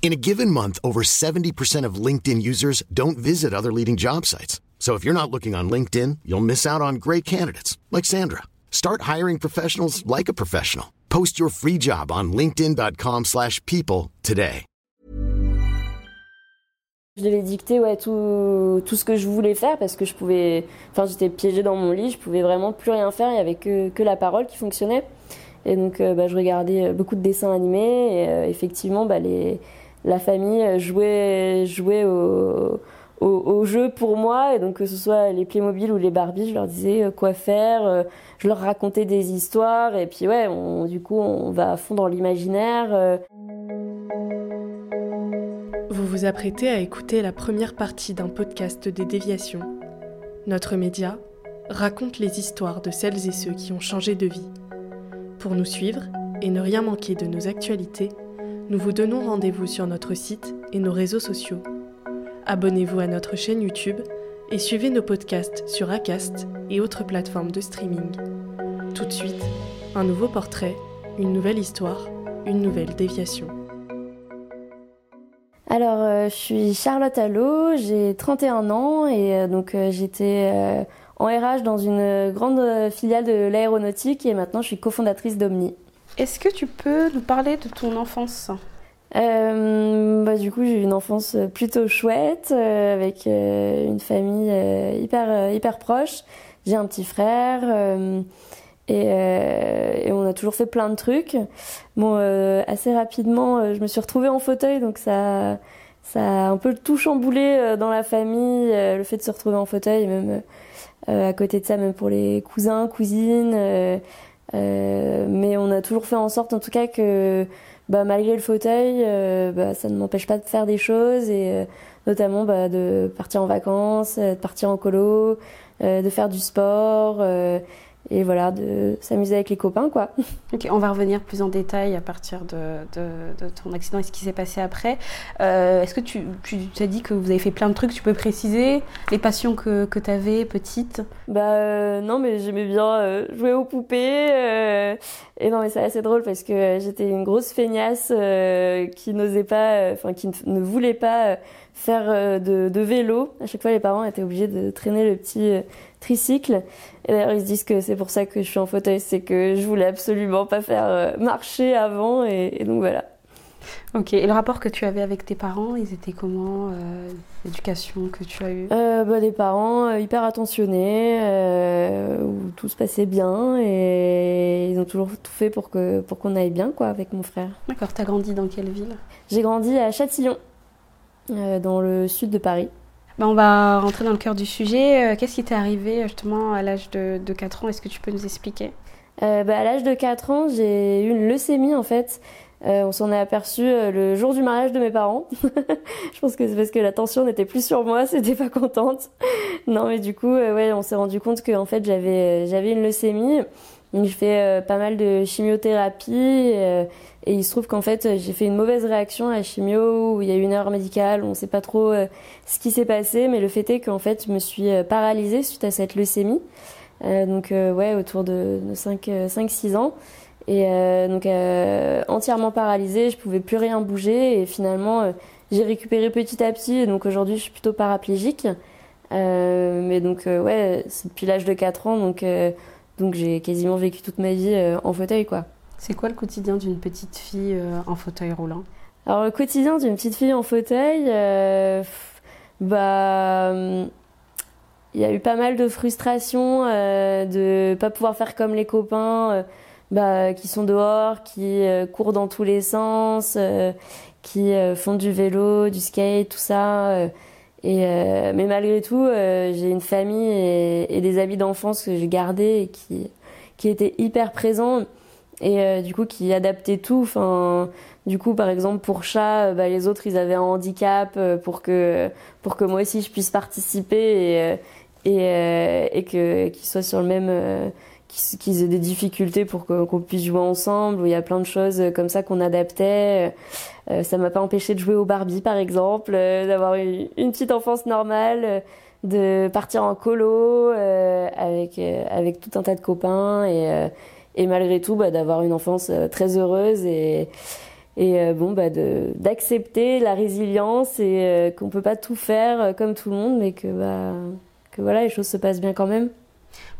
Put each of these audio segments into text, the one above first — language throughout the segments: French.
In a given month, over 70% of LinkedIn users don't visit other leading job sites. So if you're not looking on LinkedIn, you'll miss out on great candidates like Sandra. Start hiring professionals like a professional. Post your free job on linkedin.com/people today. Je devais dicter ouais, tout, tout ce que je voulais faire parce que je pouvais. Enfin, j'étais piégée dans mon lit, je pouvais vraiment plus rien faire, il n'y avait que, que la parole qui fonctionnait. Et donc, euh, bah, je regardais beaucoup de dessins animés et euh, effectivement, bah, les, la famille jouait, au, jeu pour moi. Et donc, que ce soit les Playmobil ou les Barbie, je leur disais euh, quoi faire, euh, je leur racontais des histoires. Et puis, ouais, du coup, on va à fond dans l'imaginaire. euh. Vous vous apprêtez à écouter la première partie d'un podcast des déviations. Notre média raconte les histoires de celles et ceux qui ont changé de vie. Pour nous suivre et ne rien manquer de nos actualités, nous vous donnons rendez-vous sur notre site et nos réseaux sociaux. Abonnez-vous à notre chaîne YouTube et suivez nos podcasts sur Acast et autres plateformes de streaming. Tout de suite, un nouveau portrait, une nouvelle histoire, une nouvelle déviation. Alors, euh, je suis Charlotte Allo, j'ai 31 ans et euh, donc euh, j'étais en RH dans une grande filiale de l'aéronautique et maintenant je suis cofondatrice d'Omni. Est-ce que tu peux nous parler de ton enfance? Euh, bah, du coup, j'ai eu une enfance plutôt chouette euh, avec euh, une famille euh, hyper euh, hyper proche. J'ai un petit frère euh, et, euh, et on a toujours fait plein de trucs. Bon, euh, assez rapidement, euh, je me suis retrouvée en fauteuil, donc ça ça a un peu tout chamboulé euh, dans la famille, euh, le fait de se retrouver en fauteuil, même euh, à côté de ça, même pour les cousins, cousines. Euh, mais on a toujours fait en sorte, en tout cas, que bah, malgré le fauteuil, euh, bah, ça ne m'empêche pas de faire des choses et euh, notamment bah, de partir en vacances, de partir en colo, de faire du sport et voilà, de s'amuser avec les copains, quoi. Ok, on va revenir plus en détail à partir de, de- de ton accident et ce qui s'est passé après. Euh, Est-ce que tu, tu as dit que vous avez fait plein de trucs Tu peux préciser les passions que, que tu avais petite? Bah euh, non, mais j'aimais bien euh, jouer aux poupées. euh, et non, mais c'est assez drôle parce que euh, j'étais une grosse feignasse euh, qui n'osait pas, enfin qui ne, voulait pas faire de, de vélo. À chaque fois, les parents étaient obligés de traîner le petit euh, tricycle. Et d'ailleurs, ils se disent que c'est pour ça que je suis en fauteuil, c'est que je voulais absolument pas faire euh, marcher avant. Et, et donc voilà. Ok, et le rapport que tu avais avec tes parents, ils étaient comment euh, L'éducation que tu as eue? Euh, bah, des parents euh, hyper attentionnés, où tout se passait bien et ils ont toujours tout fait pour que pour qu'on aille bien quoi avec mon frère. D'accord, tu as grandi dans quelle ville? J'ai grandi à Châtillon, dans le sud de Paris. Ben, On va rentrer dans le cœur du sujet. Euh, Qu'est-ce qui t'est arrivé justement à l'âge de, de 4 ans? Est-ce que tu peux nous expliquer? Euh, bah, à l'âge de 4 ans, j'ai eu une leucémie en fait. Euh, on s'en est aperçu euh, le jour du mariage de mes parents. Je pense que c'est parce que la tension n'était plus sur moi, c'était pas contente. non mais du coup, euh, ouais, on s'est rendu compte que en fait j'avais j'avais une leucémie. Donc fait euh, pas mal de chimiothérapie et il se trouve qu'en fait j'ai fait une mauvaise réaction à la chimio où il y a eu une erreur médicale, on sait pas trop euh, ce qui s'est passé, mais le fait est qu'en fait je me suis euh, paralysée suite à cette leucémie. Euh, donc ouais, autour de, de 5-6 ans. Et donc entièrement paralysée, je pouvais plus rien bouger et finalement j'ai récupéré petit à petit et donc aujourd'hui je suis plutôt paraplégique. Mais donc ouais, c'est depuis l'âge de 4 ans donc donc j'ai quasiment vécu toute ma vie en fauteuil quoi. C'est quoi le quotidien d'une petite fille euh, en fauteuil roulant? Alors le quotidien d'une petite fille en fauteuil, euh, bah il y a eu pas mal de frustration euh, de pas pouvoir faire comme les copains euh, bah, qui sont dehors, qui courent dans tous les sens, qui font du vélo, du skate, tout ça. et mais malgré tout, j'ai une famille et, et des amis d'enfance que j'ai gardés et qui qui étaient hyper présents. Et du coup qui adaptait tout. Enfin, du coup, par exemple, pour chat, bah, les autres, ils avaient un handicap pour que pour que moi aussi je puisse participer et et, et que qu'ils soient sur le même qu'ils aient des difficultés pour qu'on puisse jouer ensemble, où il y a plein de choses comme ça qu'on adaptait. Euh, ça m'a pas empêché de jouer au Barbie, par exemple, euh, d'avoir une, une, petite enfance normale, euh, de partir en colo avec avec tout un tas de copains et et malgré tout bah, d'avoir une enfance très heureuse et et bon bah d'accepter la résilience et qu'on peut pas tout faire comme tout le monde mais que bah que voilà les choses se passent bien quand même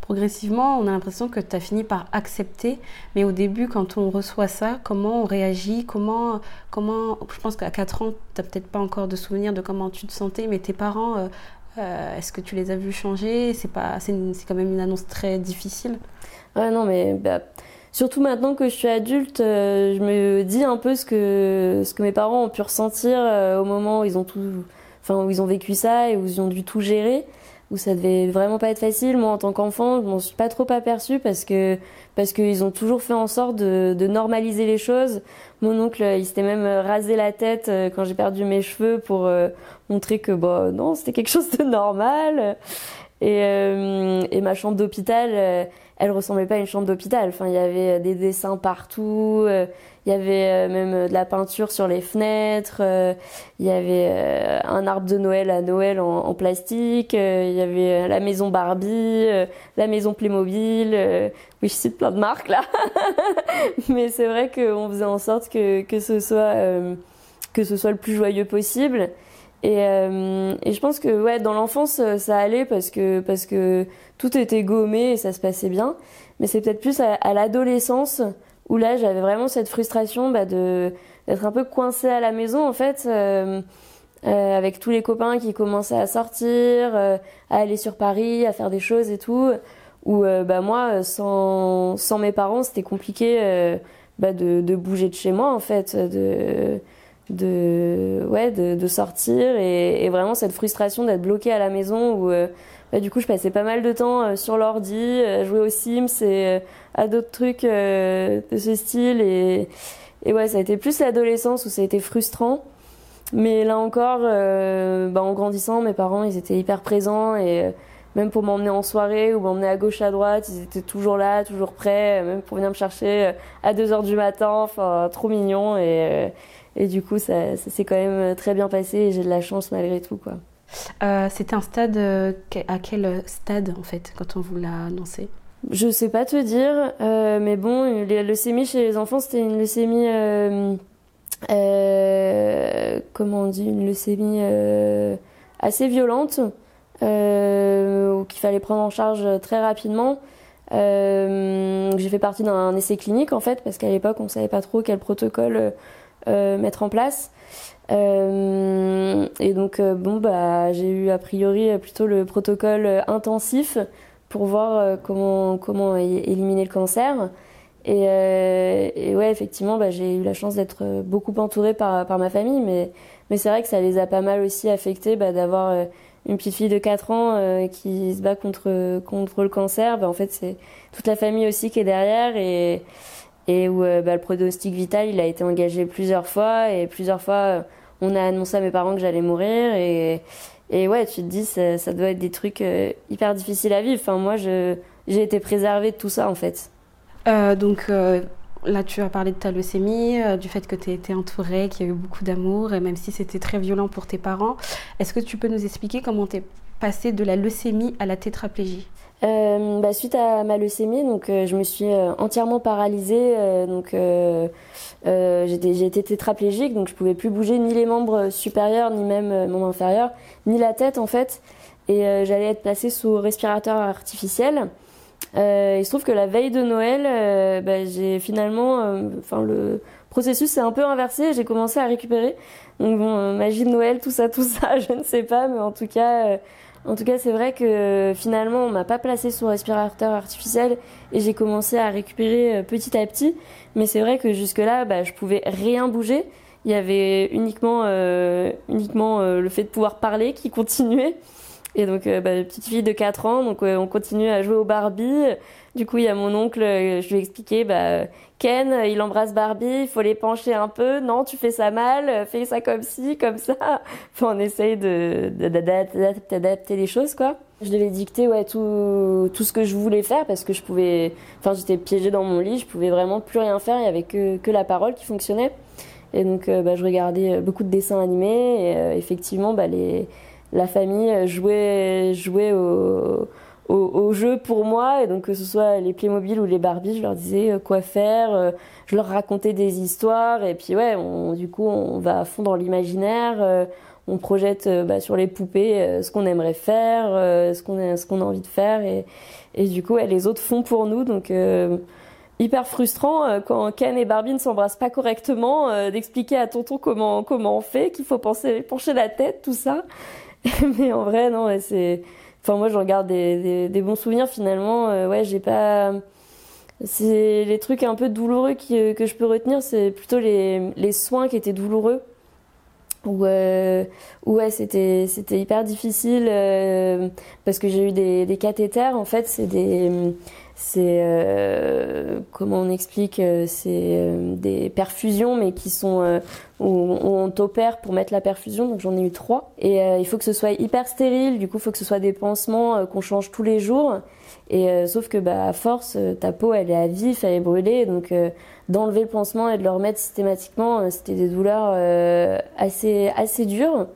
progressivement, on a l'impression que tu as fini par accepter. Mais au début, quand on reçoit ça, comment on réagit comment, comment, Je pense qu'à 4 ans, tu n'as peut-être pas encore de souvenir de comment tu te sentais, mais tes parents, euh, euh, est-ce que tu les as vus changer? C'est quand même une annonce très difficile. Ouais, non, mais bah, surtout maintenant que je suis adulte, euh, je me dis un peu ce que, ce que mes parents ont pu ressentir au moment où ils ont tout. Enfin, où ils ont vécu ça et où ils ont dû tout gérer où ça devait vraiment pas être facile. Moi, en tant qu'enfant, je m'en suis pas trop aperçue parce que parce qu'ils ont toujours fait en sorte de, de, normaliser les choses. Mon oncle, il s'était même rasé la tête euh, quand j'ai perdu mes cheveux pour euh, montrer que bah non, c'était quelque chose de normal. Et, euh, et ma chambre d'hôpital, elle ressemblait pas à une chambre d'hôpital. Enfin, il y avait des dessins partout. Il y avait euh, même de la peinture sur les fenêtres. Euh, il y avait euh, un arbre de Noël à Noël en, plastique. il y avait la maison Barbie, la maison Playmobil. oui, je cite plein de marques là. Mais c'est vrai qu'on faisait en sorte que, que ce soit que ce soit le plus joyeux possible. Et, et, je pense que ouais, dans l'enfance, ça allait parce que, parce que tout était gommé et ça se passait bien. Mais c'est peut-être plus à l'adolescence où là j'avais vraiment cette frustration bah, de d'être un peu coincée à la maison en fait euh, euh, avec tous les copains qui commençaient à sortir euh, à aller sur Paris à faire des choses et tout où euh, bah moi sans sans mes parents c'était compliqué euh, bah, de, de bouger de chez moi en fait de de ouais de, de sortir et, et, vraiment cette frustration d'être bloquée à la maison où bah, du coup, je passais pas mal de temps euh, sur l'ordi, à jouer aux Sims et euh, à d'autres trucs euh, de ce style. Et, et ouais, ça a été plus l'adolescence où ça a été frustrant. Mais là encore, bah, en grandissant, mes parents, ils étaient hyper présents et même pour m'emmener en soirée ou m'emmener à gauche à droite, ils étaient toujours là, toujours prêts, même pour venir me chercher à 2 heures du matin, enfin trop mignon et, et du coup ça, ça s'est quand même très bien passé et j'ai de la chance malgré tout quoi. Euh, c'était un stade, euh, à quel stade en fait, quand on vous l'a annoncé? Je sais pas te dire, euh, mais bon, la leucémie chez les enfants, c'était une leucémie. comment on dit Une leucémie assez violente, qu'il fallait prendre en charge très rapidement. j'ai fait partie d'un essai clinique en fait, parce qu'à l'époque, on savait pas trop quel protocole mettre en place. Euh, et donc, euh, bon, bah, j'ai eu a priori plutôt le protocole intensif pour voir euh, comment, comment éliminer le cancer. Et, et ouais, effectivement, bah, j'ai eu la chance d'être beaucoup entourée par, par ma famille, mais, mais c'est vrai que ça les a pas mal aussi affectés bah, d'avoir une petite fille de 4 ans qui se bat contre, contre le cancer. Bah, en fait, c'est toute la famille aussi qui est derrière et, et où bah, le pronostic vital, il a été engagé plusieurs fois et plusieurs fois on a annoncé à mes parents que j'allais mourir et, ouais, tu te dis, ça, ça doit être des trucs euh, hyper difficiles à vivre. Enfin, moi, j'ai été préservée de tout ça, en fait. Euh, donc euh, là, tu as parlé de ta leucémie, du fait que tu été entourée, qu'il y a eu beaucoup d'amour, et même si c'était très violent pour tes parents. Est-ce que tu peux nous expliquer comment tu es passée de la leucémie à la tétraplégie? Euh, bah, suite à ma leucémie, donc euh, je me suis euh, entièrement paralysée. Euh, donc j'ai été tétraplégique, donc je pouvais plus bouger ni les membres supérieurs, ni même mon inférieur, ni la tête en fait. Et j'allais être placée sous respirateur artificiel. il se trouve que la veille de Noël, bah, j'ai finalement, enfin le processus s'est un peu inversé. J'ai commencé à récupérer. Donc bon, magie de Noël, tout ça, tout ça, je ne sais pas, mais en tout cas en tout cas, c'est vrai que finalement, on m'a pas placé sous respirateur artificiel et j'ai commencé à récupérer euh, petit à petit. Mais c'est vrai que jusque-là, bah, je pouvais rien bouger. Il y avait uniquement, euh, uniquement euh, le fait de pouvoir parler qui continuait. Et donc, bah, petite fille de 4 ans, donc on continue à jouer au Barbie. Du coup, il y a mon oncle, je lui ai expliqué, bah, Ken, il embrasse Barbie, il faut les pencher un peu. Non, tu fais ça mal, fais ça comme ci, comme ça. Enfin, on essaye de, d'adapter les choses, quoi. Je devais dicter ouais tout tout ce que je voulais faire parce que je pouvais enfin j'étais piégée dans mon lit, je pouvais vraiment plus rien faire, il y avait que que la parole qui fonctionnait. Et donc bah, je regardais beaucoup de dessins animés et euh, effectivement bah les la famille jouait jouait au au, au, jeu pour moi. Et donc que ce soit les Playmobil ou les Barbie, je leur disais euh, quoi faire, euh, je leur racontais des histoires. Et puis ouais, on, du coup on va à fond dans l'imaginaire on projette euh, bah, sur les poupées euh, ce qu'on aimerait faire, euh, ce qu'on a, ce qu'on a envie de faire. Et, et du coup les autres font pour nous. Donc hyper frustrant quand Ken et Barbie ne s'embrassent pas correctement d'expliquer à tonton comment comment on fait qu'il faut penser pencher la tête tout ça mais en vrai non c'est enfin moi je regarde des, des, bons souvenirs finalement ouais j'ai pas c'est les trucs un peu douloureux qui, que je peux retenir c'est plutôt les, les soins qui étaient douloureux où, euh, ouais c'était c'était hyper difficile euh, parce que j'ai eu des, des cathéters en fait c'est des c'est euh, comment on explique euh, c'est euh, des perfusions mais qui sont où, on t'opère pour mettre la perfusion. Donc j'en ai eu trois. Et il faut que ce soit hyper stérile. Du coup il faut que ce soit des pansements qu'on change tous les jours. Et sauf que bah à force ta peau elle est à vif elle est brûlée. Donc d'enlever le pansement et de le remettre systématiquement, euh, c'était des douleurs euh, assez assez dures.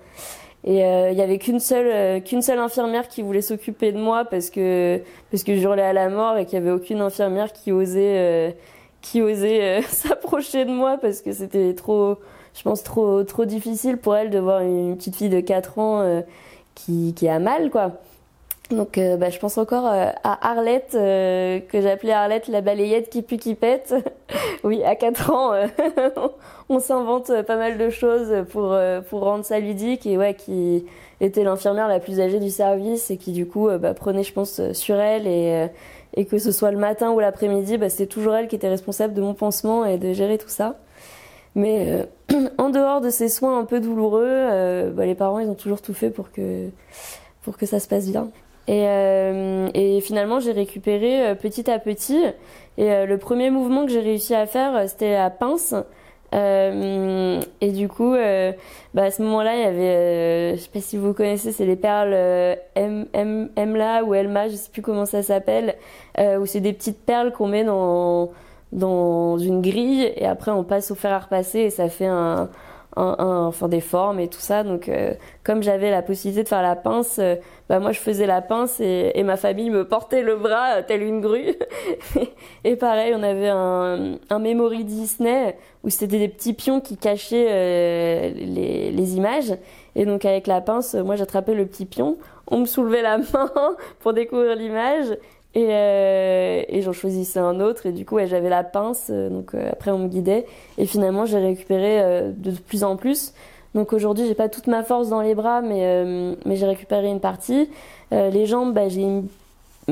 Et euh, il y avait qu'une seule qu'une seule infirmière qui voulait s'occuper de moi parce que parce que j'hurlais à la mort et qu'il y avait aucune infirmière qui osait qui osait s'approcher de moi parce que c'était trop je pense trop trop difficile pour elle de voir une petite fille de 4 ans qui qui a mal quoi. Donc euh, bah, je pense encore euh, à Arlette, euh, que j'appelais Arlette la balayette qui pue qui pète. oui, à 4 ans, on s'invente pas mal de choses pour, pour rendre ça ludique et ouais, qui était l'infirmière la plus âgée du service et qui du coup bah, prenait je pense sur elle et, et que ce soit le matin ou l'après-midi, bah, c'était toujours elle qui était responsable de mon pansement et de gérer tout ça. Mais en dehors de ces soins un peu douloureux, bah, les parents ils ont toujours tout fait pour que, pour que ça se passe bien. Et, euh, et finalement, j'ai récupéré euh, petit à petit. Et euh, le premier mouvement que j'ai réussi à faire, c'était la pince. et du coup, bah, à ce moment-là, il y avait, je sais pas si vous connaissez, c'est les perles M, M, Emla ou Elma, je sais plus comment ça s'appelle, où c'est des petites perles qu'on met dans dans une grille et après on passe au fer à repasser et ça fait un, un, enfin des formes et tout ça. Donc euh, comme j'avais la possibilité de faire la pince, euh, bah moi je faisais la pince et, et, ma famille me portait le bras euh, telle une grue. et pareil, on avait un, un memory Disney où c'était des petits pions qui cachaient les, les images. Et donc avec la pince, moi j'attrapais le petit pion, on me soulevait la main pour découvrir l'image et, euh, et j'en choisissais un autre et du coup ouais, j'avais la pince euh, donc euh, après on me guidait. Et finalement j'ai récupéré euh, de plus en plus. Donc aujourd'hui j'ai pas toute ma force dans les bras mais mais j'ai récupéré une partie. Les jambes bah, j'ai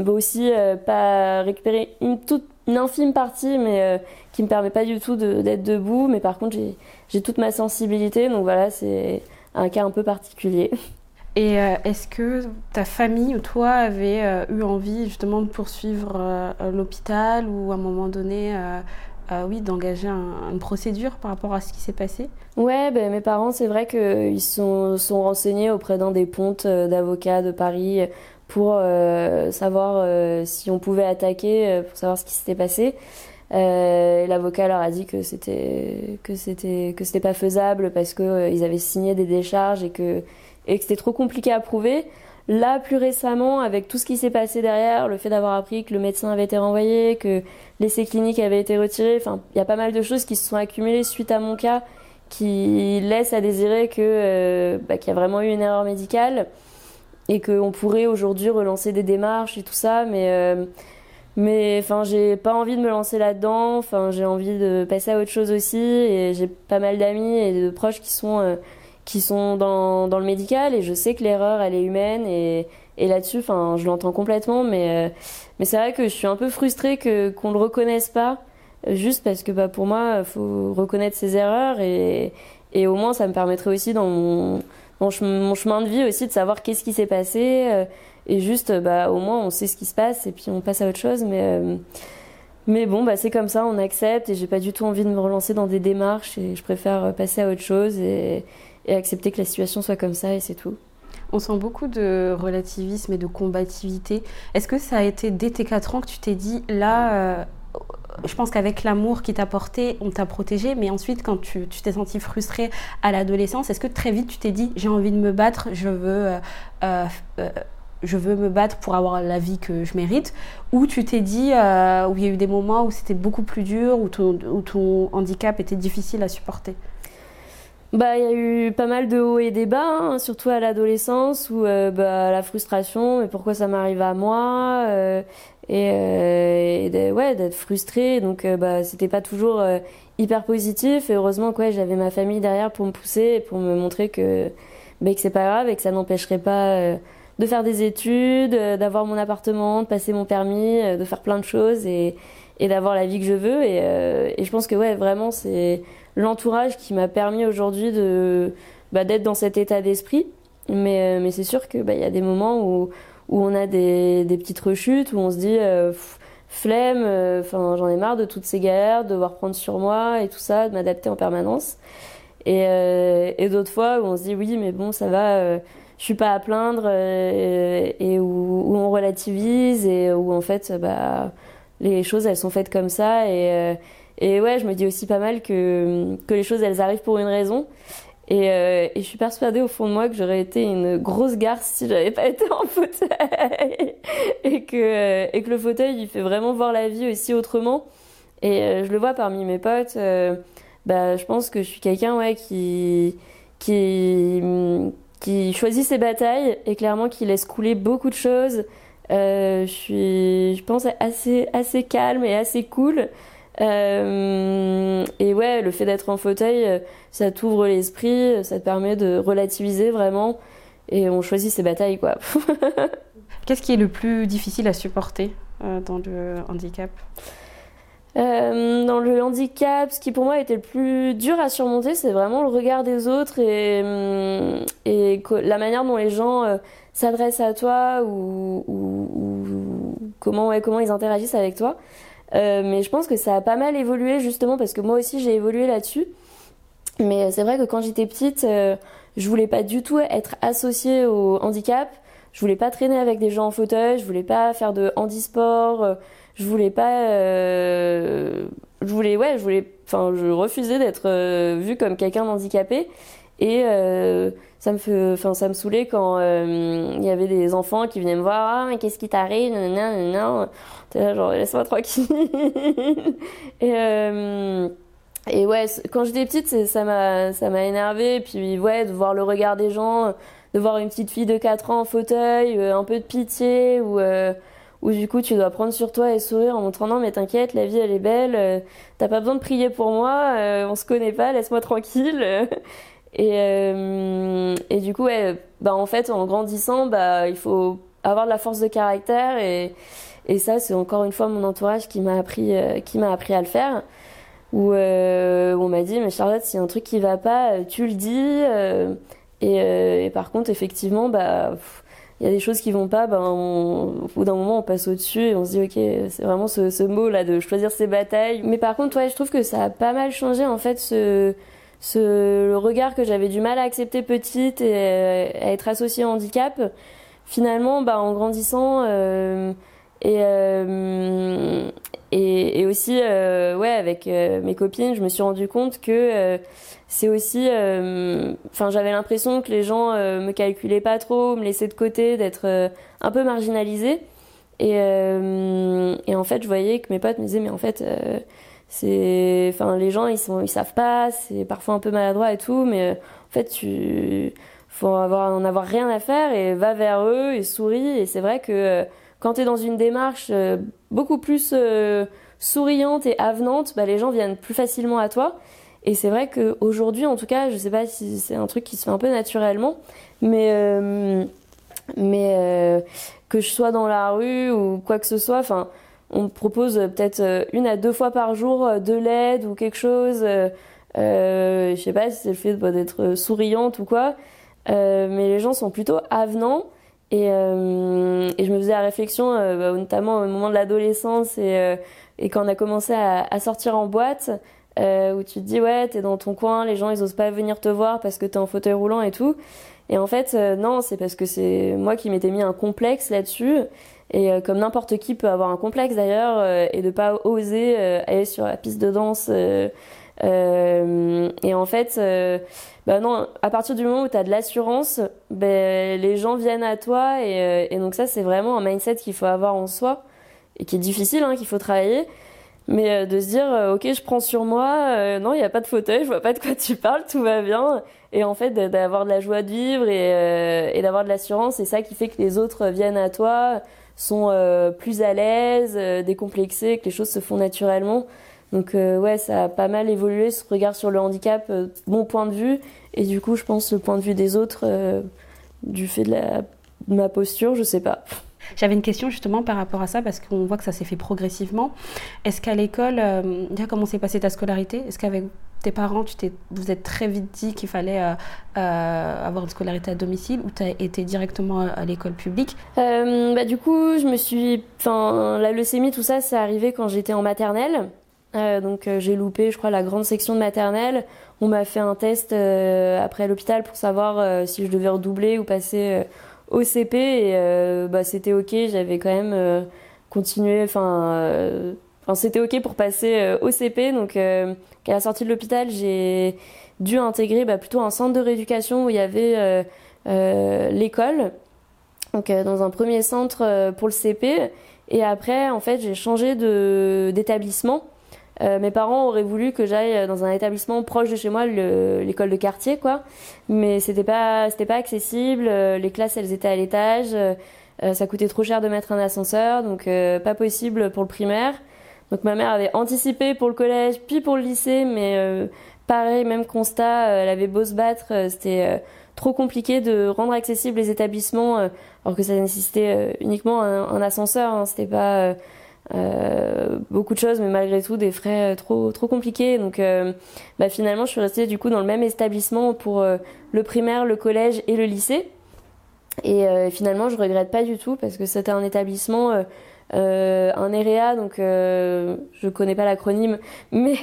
aussi pas récupéré une toute une infime partie mais qui me permet pas du tout d'être debout. Mais par contre j'ai toute ma sensibilité. Donc voilà c'est un cas un peu particulier Et euh, est-ce que ta famille ou toi avait euh, eu envie justement de poursuivre euh, l'hôpital ou à un moment donné, oui, d'engager une procédure par rapport à ce qui s'est passé? Ouais, ben, mes parents, c'est vrai qu'ils sont, sont renseignés auprès d'un des pontes d'avocats de Paris pour savoir si on pouvait attaquer, pour savoir ce qui s'était passé. L'avocat leur a dit que c'était que c'était que c'était pas faisable parce que ils avaient signé des décharges et que et que c'était trop compliqué à prouver. Là, plus récemment, avec tout ce qui s'est passé derrière, le fait d'avoir appris que le médecin avait été renvoyé, que l'essai clinique avait été retiré, enfin, il y a pas mal de choses qui se sont accumulées suite à mon cas qui laissent à désirer euh, bah, qu'il y a vraiment eu une erreur médicale et qu'on pourrait aujourd'hui relancer des démarches et tout ça, mais euh, mais enfin j'ai pas envie de me lancer là-dedans. Enfin j'ai envie de passer à autre chose aussi et j'ai pas mal d'amis et de proches qui sont euh, qui sont dans, dans le médical et je sais que l'erreur elle est humaine et, et là-dessus enfin je l'entends complètement mais euh, mais c'est vrai que je suis un peu frustrée que qu'on le reconnaisse pas juste parce que bah pour moi faut reconnaître ses erreurs et et au moins ça me permettrait aussi dans mon mon, chemin de vie aussi, de savoir qu'est-ce qui s'est passé. et juste, bah, au moins, on sait ce qui se passe et puis on passe à autre chose. Mais, mais bon, bah, c'est comme ça, on accepte et j'ai pas du tout envie de me relancer dans des démarches et je préfère passer à autre chose et, et accepter que la situation soit comme ça et c'est tout. On sent beaucoup de relativisme et de combativité. Est-ce que ça a été dès tes 4 ans que tu t'es dit, là, euh, je pense qu'avec l'amour qui t'a porté, on t'a protégé, mais ensuite, quand tu t'es senti frustré à l'adolescence, est-ce que très vite tu t'es dit, j'ai envie de me battre, je veux... Euh, euh, je veux me battre pour avoir la vie que je mérite, ou tu t'es dit, où il y a eu des moments où c'était beaucoup plus dur, où ton handicap était difficile à supporter? Bah, il y a eu pas mal de hauts et des bas, hein, surtout à l'adolescence, où euh, bah, la frustration, mais pourquoi ça m'arrive à moi, euh, et, euh, ouais, d'être frustrée. Donc, bah, c'était pas toujours hyper positif. Et heureusement, quoi, j'avais ma famille derrière pour me pousser et pour me montrer que, bah, que c'est pas grave et que ça n'empêcherait pas de faire des études, d'avoir mon appartement, de passer mon permis, de faire plein de choses et, et d'avoir la vie que je veux. Et, et je pense que, ouais, vraiment, c'est l'entourage qui m'a permis aujourd'hui de bah, d'être dans cet état d'esprit. Mais, euh, mais c'est sûr qu'il bah, y a des moments où, où on a des, petites rechutes, où on se dit euh, flemme, euh, j'en ai marre de toutes ces galères, de devoir prendre sur moi et tout ça, de m'adapter en permanence. Et, et d'autres fois où on se dit oui mais bon ça va, je suis pas à plaindre et, où, on relativise et où en fait bah les choses elles sont faites comme ça et ouais, je me dis aussi pas mal que, que les choses, elles arrivent pour une raison. Et, euh, je suis persuadée au fond de moi que j'aurais été une grosse garce si j'avais pas été en fauteuil. et, que, euh, et que le fauteuil, il fait vraiment voir la vie aussi autrement. Et euh, je le vois parmi mes potes. Bah, je pense que je suis quelqu'un ouais, qui, qui, qui choisit ses batailles et clairement qui laisse couler beaucoup de choses. je suis, je pense, assez, assez calme et assez cool. Euh, et ouais, le fait d'être en fauteuil, euh, ça t'ouvre l'esprit, ça te permet de relativiser vraiment. Et on choisit ses batailles, quoi. Qu'est-ce qui est le plus difficile à supporter euh, dans le handicap? Dans le handicap, ce qui pour moi était le plus dur à surmonter, c'est vraiment le regard des autres et, et la manière dont les gens s'adressent à toi ou, ou, comment, ouais, comment ils interagissent avec toi. Euh, mais je pense que ça a pas mal évolué justement parce que moi aussi j'ai évolué là-dessus. Mais euh, c'est vrai que quand j'étais petite, euh, je voulais pas du tout être associée au handicap. Je voulais pas traîner avec des gens en fauteuil. Je voulais pas faire de handisport. je voulais pas. je voulais, ouais, je voulais. Enfin, je refusais d'être vue comme quelqu'un d'handicapé. Et ça me fait, enfin, ça me saoulait quand euh, il y avait des enfants qui venaient me voir, ah, mais qu'est-ce qui t'arrive, non, non, non, là, genre, laisse-moi tranquille. et, euh, et ouais, quand j'étais petite, ça m'a, ça m'a énervé. Et puis, ouais, de voir le regard des gens, de voir une petite fille de 4 ans en fauteuil, euh, un peu de pitié, ou, où du coup tu dois prendre sur toi et sourire en montrant non mais t'inquiète la vie elle est belle. T'as pas besoin de prier pour moi. On se connaît pas. Laisse-moi tranquille et, euh, et du coup, ouais, bah en fait, en grandissant, bah, il faut avoir de la force de caractère et, et ça, c'est encore une fois mon entourage qui m'a appris, euh, qui m'a appris à le faire. Où, euh, on m'a dit, mais Charlotte, s'il y a un truc qui va pas, euh, tu le dis. Euh, et, et, par contre, effectivement, bah, il y a des choses qui vont pas, bah, on, au bout d'un moment, on passe au-dessus et on se dit, ok, c'est vraiment ce, ce mot-là de choisir ses batailles. Mais par contre, ouais, je trouve que ça a pas mal changé, en fait, ce, ce le regard que j'avais du mal à accepter petite et à être associée au handicap, finalement, bah, en grandissant euh, et, euh, et, et aussi euh, ouais avec euh, mes copines, je me suis rendu compte que euh, c'est aussi, enfin j'avais l'impression que les gens me calculaient pas trop, me laissaient de côté, d'être un peu marginalisée. Et, et en fait, je voyais que mes potes me disaient mais en fait c'est enfin les gens ils sont ils savent pas c'est parfois un peu maladroit et tout mais euh, en fait tu faut avoir en avoir rien à faire et va vers eux et souris. Et c'est vrai que euh, quand tu es dans une démarche euh, beaucoup plus souriante et avenante bah, les gens viennent plus facilement à toi. Et c'est vrai que aujourd'hui en tout cas je sais pas si c'est un truc qui se fait un peu naturellement mais mais que je sois dans la rue ou quoi que ce soit enfin on propose peut-être euh, une à deux fois par jour euh, de l'aide ou quelque chose. Euh, euh, je sais pas si c'est le fait d'être souriante ou quoi. mais les gens sont plutôt avenants. Et, et je me faisais la réflexion, bah, notamment au moment de l'adolescence et, et quand on a commencé à, à sortir en boîte, où tu te dis ouais t'es dans ton coin, les gens ils osent pas venir te voir parce que t'es en fauteuil roulant et tout. Et en fait non c'est parce que c'est moi qui m'étais mis un complexe là-dessus et euh, comme n'importe qui peut avoir un complexe d'ailleurs euh, et de pas oser euh, aller sur la piste de danse. et en fait, bah non, à partir du moment où tu as de l'assurance, ben, les gens viennent à toi. Et, et donc ça, c'est vraiment un mindset qu'il faut avoir en soi et qui est difficile, hein, qu'il faut travailler. Mais de se dire, ok, je prends sur moi, non, il n'y a pas de fauteuil, je vois pas de quoi tu parles, tout va bien. Et en fait, d'avoir de la joie de vivre et, et d'avoir de l'assurance, c'est ça qui fait que les autres viennent à toi sont euh, plus à l'aise, euh, décomplexés, que les choses se font naturellement. Donc euh, ouais, ça a pas mal évolué ce regard sur le handicap, mon point de vue, et du coup je pense le point de vue des autres, du fait de, la, ma posture, je sais pas. J'avais une question justement par rapport à ça, parce qu'on voit que ça s'est fait progressivement. Est-ce qu'à l'école, euh, comment s'est passée ta scolarité? Est-ce qu'avec tes parents, tu t'es, vous êtes très vite dit qu'il fallait euh, euh, avoir une scolarité à domicile ou tu été directement à l'école publique? Bah, Du coup, je me suis. Enfin, la leucémie, tout ça, c'est arrivé quand j'étais en maternelle. donc j'ai loupé, je crois, la grande section de maternelle. On m'a fait un test après l'hôpital pour savoir si je devais redoubler ou passer au CP et euh, bah, c'était ok, j'avais quand même euh, continué, enfin, euh, enfin c'était ok pour passer au CP. Donc à la sortie de l'hôpital, j'ai dû intégrer bah, plutôt un centre de rééducation où il y avait l'école. Donc dans un premier centre pour le CP et après en fait j'ai changé de d'établissement euh, mes parents auraient voulu que j'aille dans un établissement proche de chez moi, l'école de quartier, quoi. Mais c'était pas, c'était pas accessible. Euh, les classes, elles étaient à l'étage. Euh, ça coûtait trop cher de mettre un ascenseur, donc pas possible pour le primaire. Donc ma mère avait anticipé pour le collège, puis pour le lycée, mais pareil, même constat. elle avait beau se battre, c'était trop compliqué de rendre accessibles les établissements, alors que ça nécessitait uniquement un, ascenseur. Hein, c'était pas euh, beaucoup de choses, mais malgré tout des frais euh, trop trop compliqués. Donc, euh, bah, finalement, je suis restée du coup dans le même établissement pour le primaire, le collège et le lycée. Et finalement, je regrette pas du tout parce que c'était un établissement, un EREA, donc je connais pas l'acronyme, mais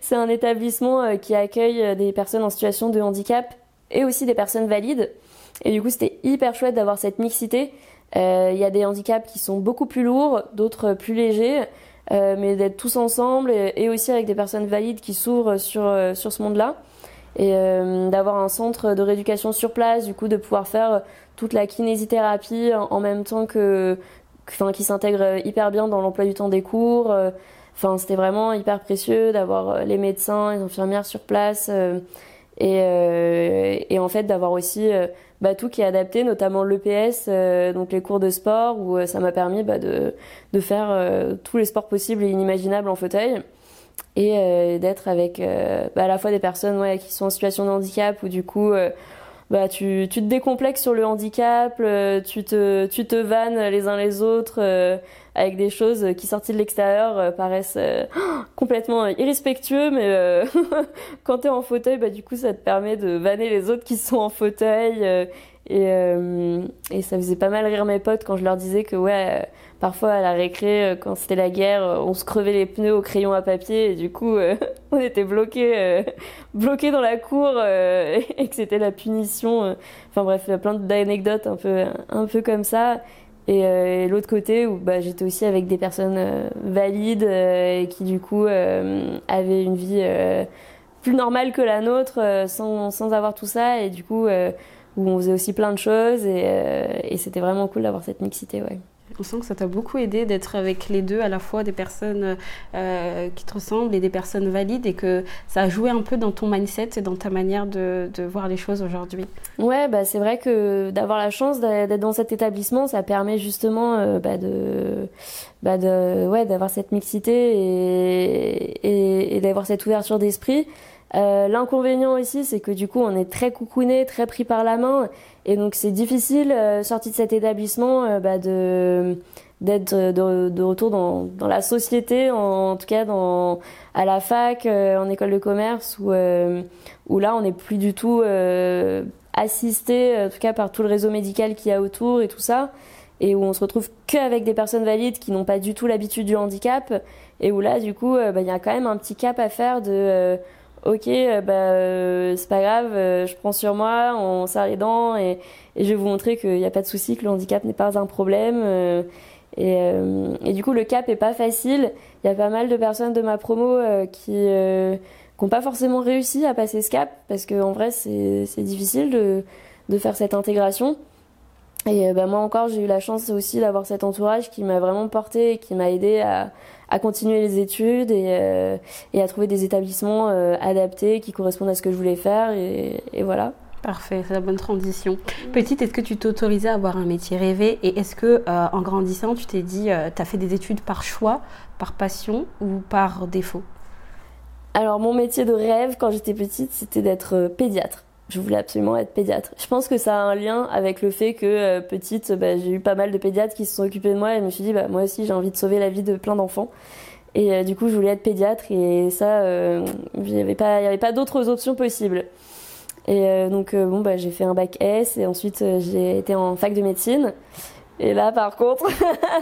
c'est un établissement qui accueille des personnes en situation de handicap et aussi des personnes valides. Et du coup, c'était hyper chouette d'avoir cette mixité il euh, y a des handicaps qui sont beaucoup plus lourds, d'autres plus légers, euh, mais d'être tous ensemble et, aussi avec des personnes valides qui s'ouvrent sur, euh, sur ce monde-là. Et d'avoir un centre de rééducation sur place, du coup de pouvoir faire toute la kinésithérapie en, même temps que, enfin, qui s'intègre hyper bien dans l'emploi du temps des cours. Enfin, c'était vraiment hyper précieux d'avoir les médecins, les infirmières sur place. Et, et, en fait d'avoir aussi bah, tout qui est adapté, notamment l'EPS, euh, donc les cours de sport, où euh, ça m'a permis bah, de, de faire euh, tous les sports possibles et inimaginables en fauteuil et d'être avec bah, à la fois des personnes ouais, qui sont en situation de handicap ou du coup bah, tu, tu te décomplexes sur le handicap, tu, te, tu te vannes les uns les autres avec des choses qui sorties de l'extérieur paraissent complètement irrespectueux, mais quand tu es en fauteuil, bah, du coup ça te permet de vanner les autres qui sont en fauteuil et, euh, et ça faisait pas mal rire mes potes quand je leur disais que ouais, parfois à la récré, euh, quand c'était la guerre, euh, on se crevait les pneus au crayon à papier et du coup on était bloqués, bloqués dans la cour et que c'était la punition. Enfin bref, plein d'anecdotes un peu, un peu comme ça. Et, l'autre côté où bah, j'étais aussi avec des personnes valides et qui du coup avaient une vie plus normale que la nôtre sans, sans avoir tout ça et du coup où on faisait aussi plein de choses et, euh, et c'était vraiment cool d'avoir cette mixité. Ouais. On sent que ça t'a beaucoup aidé d'être avec les deux, à la fois des personnes euh, qui te ressemblent et des personnes valides, et que ça a joué un peu dans ton mindset et dans ta manière de, de voir les choses aujourd'hui. Ouais, bah c'est vrai que d'avoir la chance d'être dans cet établissement, ça permet justement euh, bah de, bah de, ouais, d'avoir cette mixité et, et, et d'avoir cette ouverture d'esprit. Euh, L'inconvénient aussi, c'est que du coup, on est très coucouné, très pris par la main, et donc c'est difficile, euh, sorti de cet établissement, euh, bah, de d'être de, de, retour dans, dans la société, en, tout cas dans à la fac, euh, en école de commerce, où où là, on n'est plus du tout assisté, en tout cas par tout le réseau médical qu'il y a autour et tout ça, et où on se retrouve qu'avec des personnes valides qui n'ont pas du tout l'habitude du handicap, et où là, du coup, bah, il y a quand même un petit cap à faire de ok, bah, c'est pas grave, je prends sur moi, on serre les dents et, et je vais vous montrer qu'il n'y a pas de souci, que le handicap n'est pas un problème. Et, euh, et, du coup, le cap est pas facile. Il y a pas mal de personnes de ma promo euh, qui n'ont euh, pas forcément réussi à passer ce cap parce qu'en vrai, c'est difficile de, de, faire cette intégration. Et bah, moi encore, j'ai eu la chance aussi d'avoir cet entourage qui m'a vraiment porté et qui m'a aidé à, à, continuer les études et, et, à trouver des établissements adaptés qui correspondent à ce que je voulais faire. Et, et voilà. Parfait, c'est la bonne transition. Petite, est-ce que tu t'autorisais à avoir un métier rêvé et est-ce que euh, en grandissant, tu t'es dit, euh, tu as fait des études par choix, par passion ou par défaut? Alors mon métier de rêve quand j'étais petite, c'était d'être euh, pédiatre. Je voulais absolument être pédiatre. Je pense que ça a un lien avec le fait que petite, bah, j'ai eu pas mal de pédiatres qui se sont occupés de moi et je me suis dit, bah, moi aussi j'ai envie de sauver la vie de plein d'enfants. Et du coup, je voulais être pédiatre et ça, il n'y avait pas, d'autres options possibles. Et euh, donc, euh, bon, bah, j'ai fait un bac S et ensuite euh, j'ai été en fac de médecine. Et là, par contre,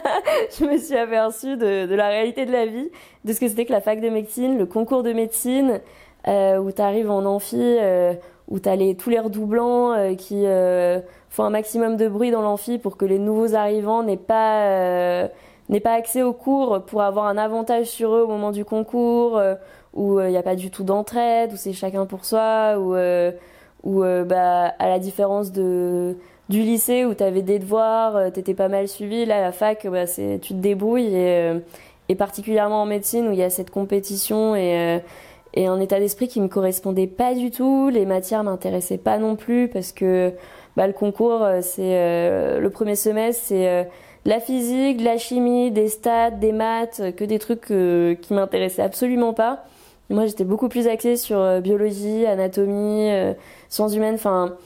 je me suis aperçue de, de, la réalité de la vie, de ce que c'était que la fac de médecine, le concours de médecine, où tu arrives en amphi, où tu as les, tous les redoublants qui font un maximum de bruit dans l'amphi pour que les nouveaux arrivants n'aient pas, n'aient pas accès au cours pour avoir un avantage sur eux au moment du concours, où il n'y a pas du tout d'entraide, où c'est chacun pour soi, où où euh, bah, à la différence de du lycée où tu avais des devoirs, euh, tu étais pas mal suivi, là à la fac bah, c'est tu te débrouilles et, euh, et particulièrement en médecine où il y a cette compétition et et un état d'esprit qui me correspondait pas du tout, les matières m'intéressaient pas non plus parce que bah, le concours c'est le premier semestre c'est la physique, la chimie, des stats, des maths, que des trucs qui m'intéressaient absolument pas. Moi, j'étais beaucoup plus axée sur biologie, anatomie, sciences humaines, enfin.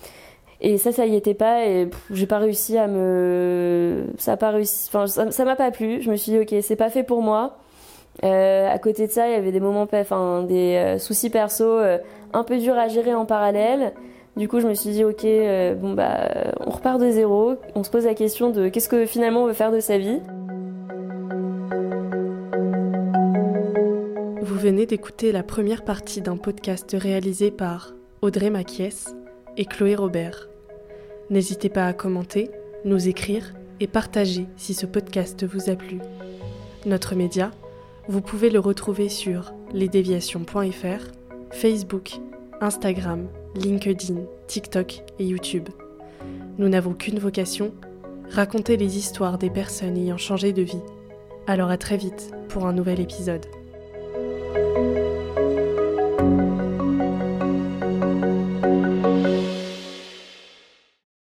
Et ça, ça y était pas, et j'ai pas réussi à me. Ça a pas réussi. Enfin, ça m'a pas plu. Je me suis dit, ok, c'est pas fait pour moi. Euh, à côté de ça, il y avait des moments, enfin, des euh, soucis perso euh, un peu durs à gérer en parallèle. Du coup, je me suis dit, ok, bon bah, on repart de zéro. On se pose la question de qu'est-ce que finalement on veut faire de sa vie. Vous venez d'écouter la première partie d'un podcast réalisé par Audrey Maquies et Chloé Robert. N'hésitez pas à commenter, nous écrire et partager si ce podcast vous a plu. Notre média, vous pouvez le retrouver sur lesdéviations.fr, Facebook, Instagram, LinkedIn, TikTok et YouTube. Nous n'avons qu'une vocation, raconter les histoires des personnes ayant changé de vie. Alors à très vite pour un nouvel épisode.